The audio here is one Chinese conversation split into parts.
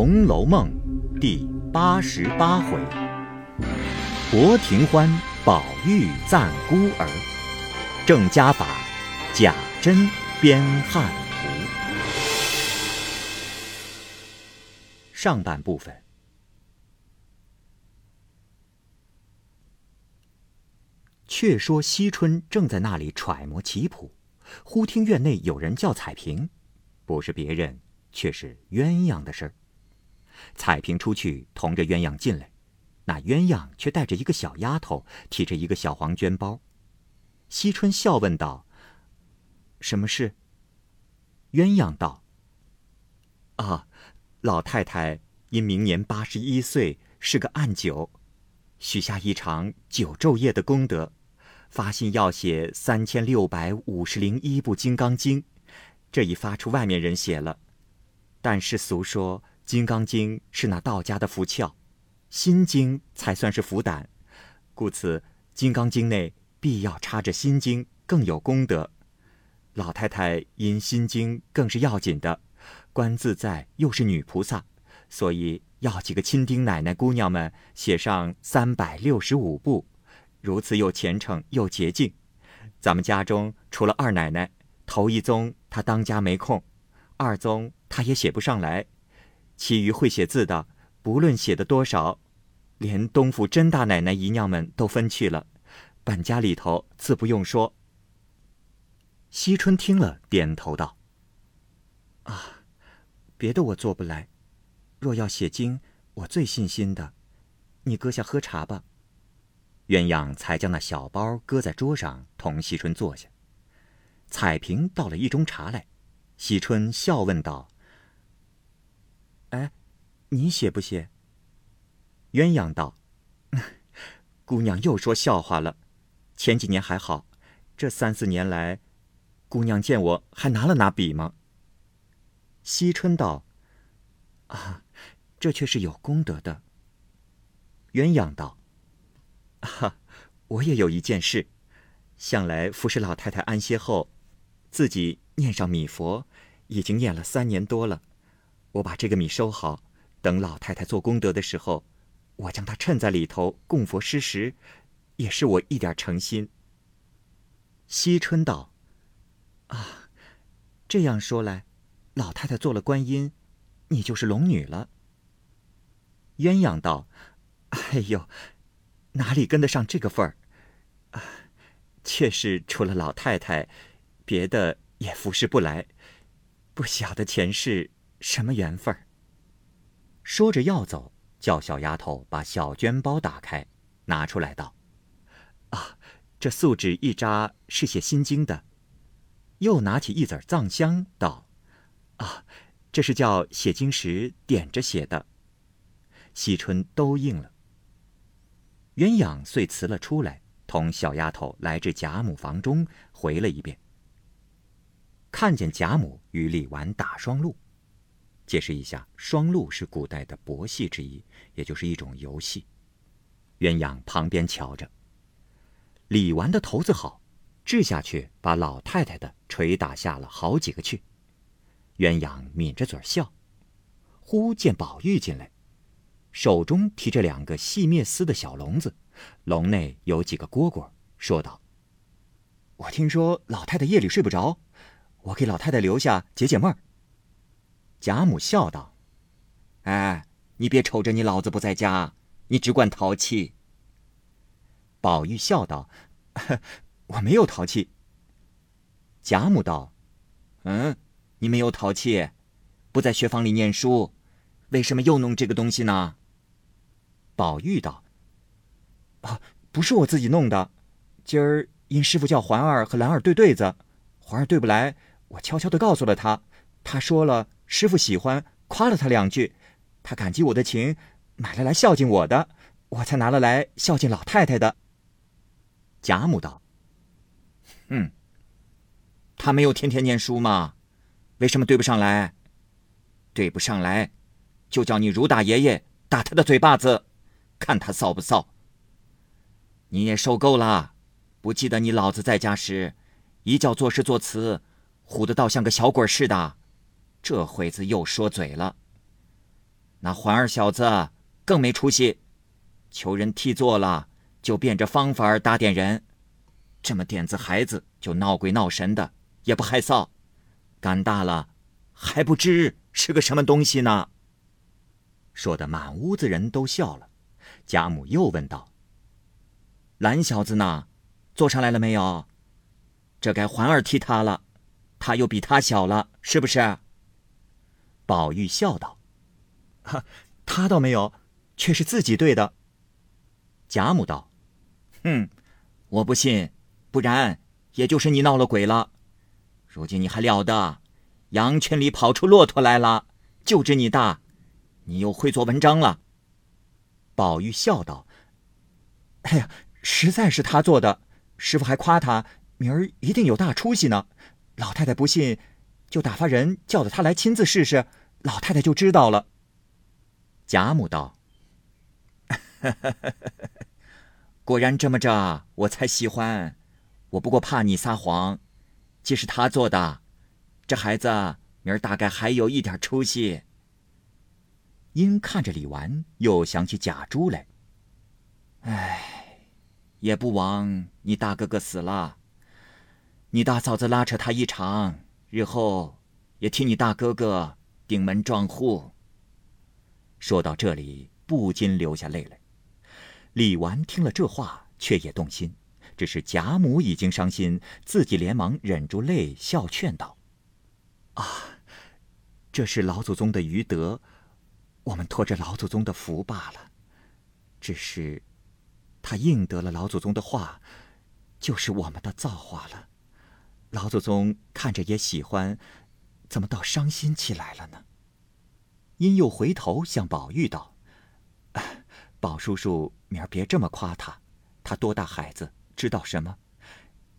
红楼梦》第八十八回：博庭欢、宝玉赞孤儿，郑家法、贾珍编汉图。上半部分。却说惜春正在那里揣摩棋谱，忽听院内有人叫彩屏，不是别人，却是鸳鸯的事儿。彩萍出去同着鸳鸯进来，那鸳鸯却带着一个小丫头，提着一个小黄绢包。惜春笑问道：“什么事？”鸳鸯道：“啊，老太太因明年八十一岁，是个暗九，许下一场九昼夜的功德。”发信要写三千六百五十零一部《金刚经》，这已发出外面人写了。但是俗说《金刚经》是那道家的符窍，《心经》才算是符胆，故此《金刚经》内必要插着《心经》，更有功德。老太太因《心经》更是要紧的，观自在又是女菩萨，所以要几个亲丁奶奶姑娘们写上三百六十五部。如此又虔诚又洁净，咱们家中除了二奶奶，头一宗她当家没空，二宗她也写不上来，其余会写字的，不论写的多少，连东府甄大奶奶姨娘们都分去了，本家里头自不用说。惜春听了，点头道：“啊，别的我做不来，若要写经，我最信心的，你搁下喝茶吧。”鸳鸯才将那小包搁在桌上，同惜春坐下。彩萍倒了一盅茶来，惜春笑问道：“，你写不写？”鸳鸯道：“ 姑娘又说笑话了。前几年还好，这三四年来，姑娘见我还拿了拿笔吗？”惜春道：“啊，这却是有功德的。”鸳鸯道。哈，我也有一件事，向来服侍老太太安歇后，自己念上米佛，已经念了三年多了。我把这个米收好，等老太太做功德的时候，我将她衬在里头供佛施食，也是我一点诚心。惜春道：“啊，这样说来，老太太做了观音，你就是龙女了。”鸳鸯道：“哎呦。”哪里跟得上这个份儿？啊，确是除了老太太，别的也服侍不来。不晓得前世什么缘分儿。说着要走，叫小丫头把小绢包打开，拿出来道：“啊，这素纸一扎是写心经的。”又拿起一子藏香道：“啊，这是叫写经时点着写的。”惜春都应了。鸳鸯遂辞了出来，同小丫头来至贾母房中，回了一遍。看见贾母与李纨打双陆，解释一下，双陆是古代的博戏之一，也就是一种游戏。鸳鸯旁边瞧着，李纨的头子好，掷下去把老太太的捶打下了好几个去。鸳鸯抿着嘴笑，忽见宝玉进来。手中提着两个细篾丝的小笼子，笼内有几个蝈蝈，说道：“我听说老太太夜里睡不着，我给老太太留下解解闷儿。”贾母笑道：“哎，你别瞅着你老子不在家，你只管淘气。”宝玉笑道：“我没有淘气。”贾母道：“嗯，你没有淘气，不在学房里念书，为什么又弄这个东西呢？”宝玉道：“啊，不是我自己弄的，今儿因师傅叫环儿和兰儿对对子，环儿对不来，我悄悄的告诉了他，他说了师傅喜欢，夸了他两句，他感激我的情，买了来孝敬我的，我才拿了来孝敬老太太的。”贾母道：“嗯，他没有天天念书吗？为什么对不上来？对不上来，就叫你如大爷爷打他的嘴巴子。”看他臊不臊？你也受够了，不记得你老子在家时，一叫做诗作词，唬得倒像个小鬼似的。这会子又说嘴了。那环儿小子更没出息，求人替做了，就变着方法打点人。这么点子孩子就闹鬼闹神的，也不害臊，干大了还不知是个什么东西呢。说的满屋子人都笑了。贾母又问道：“蓝小子呢？坐上来了没有？这该环儿替他了，他又比他小了，是不是？”宝玉笑道：“哈，他倒没有，却是自己对的。”贾母道：“哼，我不信。”不然，也就是你闹了鬼了。如今你还了得？羊圈里跑出骆驼来了，就知你大，你又会做文章了。宝玉笑道：“哎呀，实在是他做的。师傅还夸他明儿一定有大出息呢。老太太不信，就打发人叫了他来亲自试试，老太太就知道了。”贾母道：“ 果然这么着，我才喜欢。”我不过怕你撒谎，既是他做的，这孩子明儿大概还有一点出息。因看着李纨，又想起贾珠来。唉，也不枉你大哥哥死了，你大嫂子拉扯他一场，日后也替你大哥哥顶门撞户。说到这里，不禁流下泪来。李纨听了这话，却也动心。只是贾母已经伤心，自己连忙忍住泪，笑劝道：“啊，这是老祖宗的余德，我们托着老祖宗的福罢了。只是，他应得了老祖宗的话，就是我们的造化了。老祖宗看着也喜欢，怎么倒伤心起来了呢？”因又回头向宝玉道：“ 宝叔叔，明儿别这么夸他，他多大孩子？”知道什么？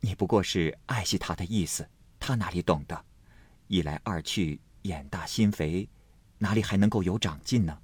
你不过是爱惜他的意思，他哪里懂得？一来二去，眼大心肥，哪里还能够有长进呢？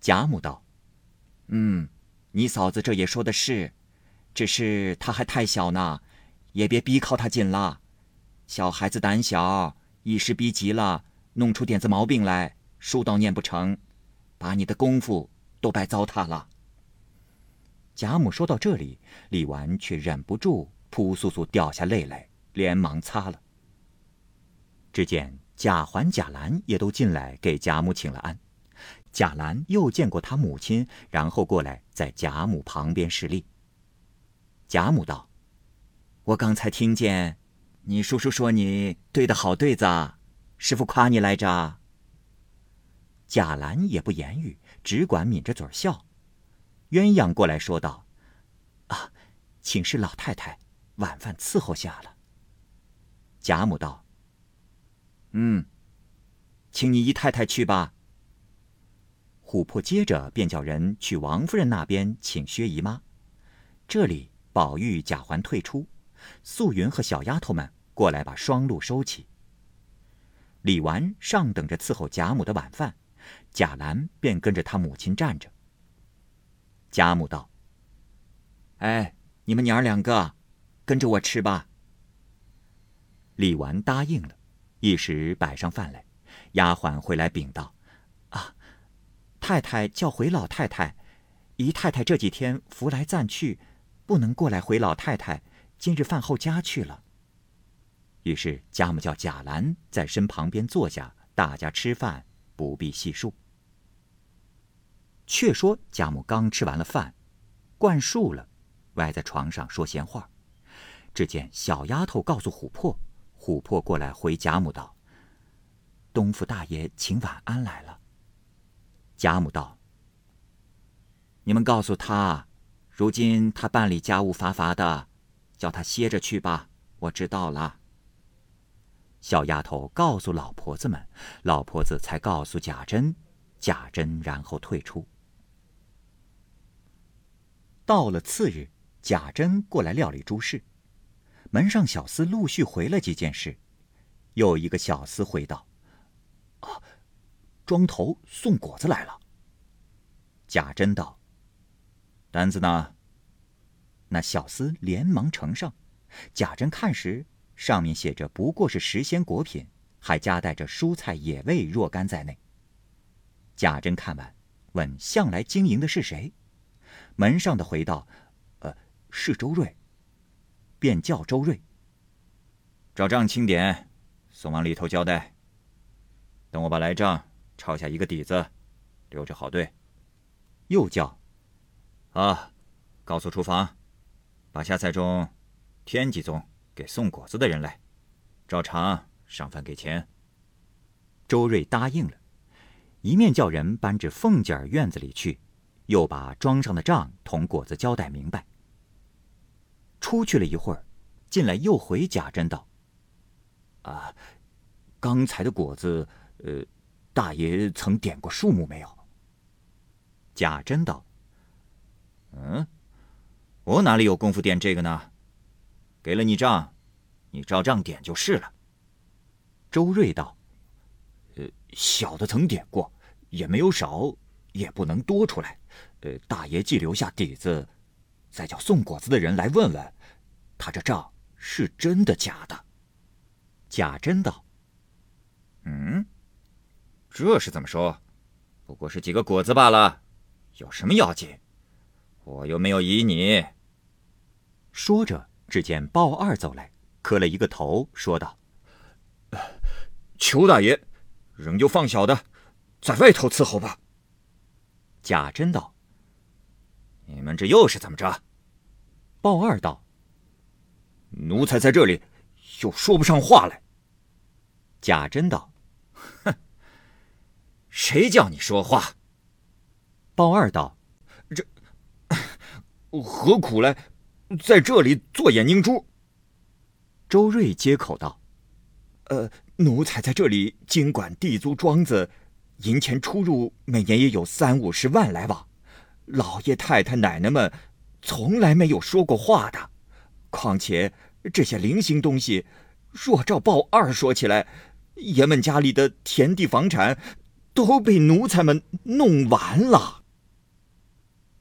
贾母道：“嗯，你嫂子这也说的是，只是他还太小呢，也别逼靠他紧了。小孩子胆小，一时逼急了，弄出点子毛病来，书倒念不成，把你的功夫都白糟蹋了。”贾母说到这里，李纨却忍不住扑簌簌掉下泪来，连忙擦了。只见贾环、贾兰也都进来给贾母请了安。贾兰又见过他母亲，然后过来在贾母旁边侍立。贾母道：“我刚才听见你叔叔说你对的好对子，师傅夸你来着。”贾兰也不言语，只管抿着嘴笑。鸳鸯过来说道：“啊，请示老太太，晚饭伺候下了。”贾母道：“嗯，请你姨太太去吧。”琥珀接着便叫人去王夫人那边请薛姨妈。这里宝玉、贾环退出，素云和小丫头们过来把双鹿收起。李纨上等着伺候贾母的晚饭，贾兰便跟着他母亲站着。贾母道：“哎，你们娘儿两个，跟着我吃吧。”李纨答应了，一时摆上饭来，丫鬟回来禀道：“啊，太太叫回老太太，姨太太这几天扶来暂去，不能过来回老太太。今日饭后家去了。”于是贾母叫贾兰在身旁边坐下，大家吃饭，不必细数。却说贾母刚吃完了饭，灌漱了，歪在床上说闲话。只见小丫头告诉琥珀，琥珀过来回贾母道：“东府大爷请晚安来了。”贾母道：“你们告诉他，如今他办理家务乏乏的，叫他歇着去吧。我知道了。”小丫头告诉老婆子们，老婆子才告诉贾珍，贾珍然后退出。到了次日，贾珍过来料理诸事，门上小厮陆续回了几件事，又一个小厮回道：“啊，庄头送果子来了。”贾珍道：“单子呢？”那小厮连忙呈上，贾珍看时，上面写着不过是时鲜果品，还夹带着蔬菜野味若干在内。贾珍看完，问向来经营的是谁？门上的回道：“呃，是周瑞。”便叫周瑞。照账清点，送往里头交代。等我把来账抄下一个底子，留着好对。又叫：“啊，告诉厨房，把下菜中添几宗给送果子的人来，照常上饭给钱。”周瑞答应了，一面叫人搬至凤姐儿院子里去，又把庄上的账同果子交代明白。出去了一会儿，进来又回贾珍道：“啊，刚才的果子，呃，大爷曾点过数目没有？”贾珍道：“嗯，我哪里有功夫点这个呢？给了你账，你照账点就是了。”周瑞道：“呃，小的曾点过，也没有少，也不能多出来。呃，大爷既留下底子。”再叫送果子的人来问问，他这账是真的假的？贾珍道：“嗯，这是怎么说？不过是几个果子罢了，有什么要紧？我又没有疑你。”说着，只见鲍二走来，磕了一个头，说道：“裘大爷，仍旧放小的，在外头伺候吧。”贾珍道：“你们这又是怎么着？”鲍二道：“奴才在这里，又说不上话来。”贾珍道：“哼，谁叫你说话？”鲍二道：“这 何苦来在这里做眼睛珠？”周瑞接口道：“呃，奴才在这里经管地租庄子，银钱出入每年也有三五十万来往，老爷太太奶奶们。”从来没有说过话的，况且这些零星东西，若照鲍二说起来，爷们家里的田地房产都被奴才们弄完了。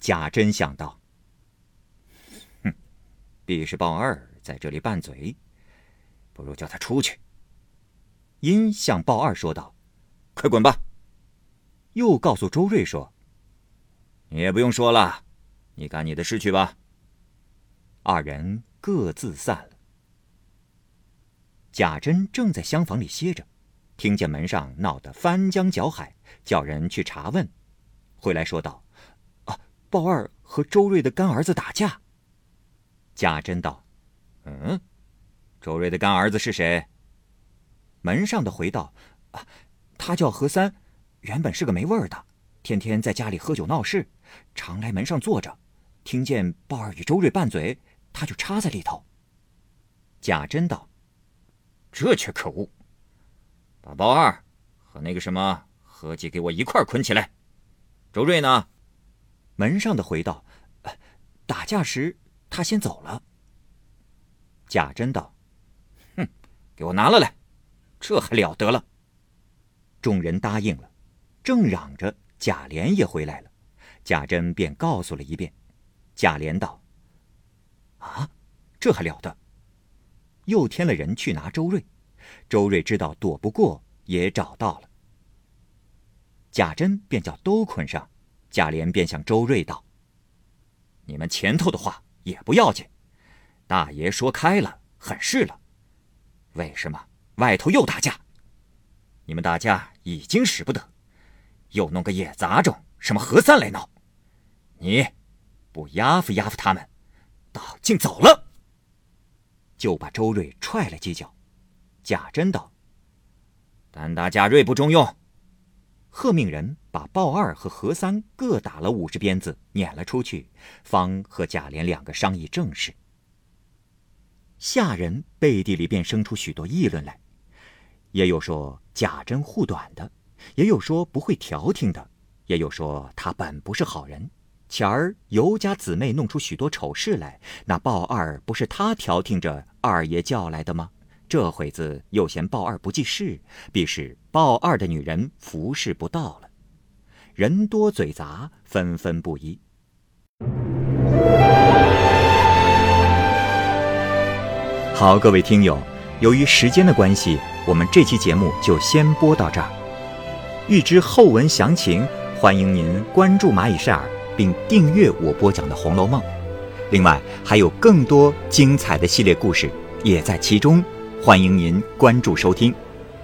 贾珍想到，哼，必是鲍二在这里拌嘴，不如叫他出去。因向鲍二说道：“快滚吧！”又告诉周瑞说：“你也不用说了。”你干你的事去吧。二人各自散了。贾珍正在厢房里歇着，听见门上闹得翻江搅海，叫人去查问。回来说道：“啊，鲍二和周瑞的干儿子打架。”贾珍道：“嗯，周瑞的干儿子是谁？”门上的回道：“啊，他叫何三，原本是个没味儿的，天天在家里喝酒闹事，常来门上坐着。”听见鲍二与周瑞拌嘴，他就插在里头。贾珍道：“这却可恶！把鲍二和那个什么何姐给我一块捆起来。周瑞呢？”门上的回道：“打架时他先走了。”贾珍道：“哼，给我拿了来，这还了得了！”众人答应了，正嚷着，贾琏也回来了，贾珍便告诉了一遍。贾琏道：“啊，这还了得！”又添了人去拿周瑞，周瑞知道躲不过，也找到了。贾珍便叫都捆上，贾琏便向周瑞道：“你们前头的话也不要紧，大爷说开了，很是了。为什么外头又打架？你们打架已经使不得，又弄个野杂种，什么何三来闹？你。”不压服压服他们，倒竟走了，就把周瑞踹了几脚。贾珍道：“单打贾瑞不中用。”贺命人把鲍二和何三各打了五十鞭子，撵了出去，方和贾琏两个商议正事。下人背地里便生出许多议论来，也有说贾珍护短的，也有说不会调停的，也有说他本不是好人。前儿尤家姊妹弄出许多丑事来，那鲍二不是他调停着二爷叫来的吗？这会子又嫌鲍二不记事，必是鲍二的女人服侍不到了。人多嘴杂，纷纷不一。好，各位听友，由于时间的关系，我们这期节目就先播到这儿。欲知后文详情，欢迎您关注蚂蚁晒尔，并订阅我播讲的《红楼梦》。另外，还有更多精彩的系列故事也在其中，欢迎您关注收听。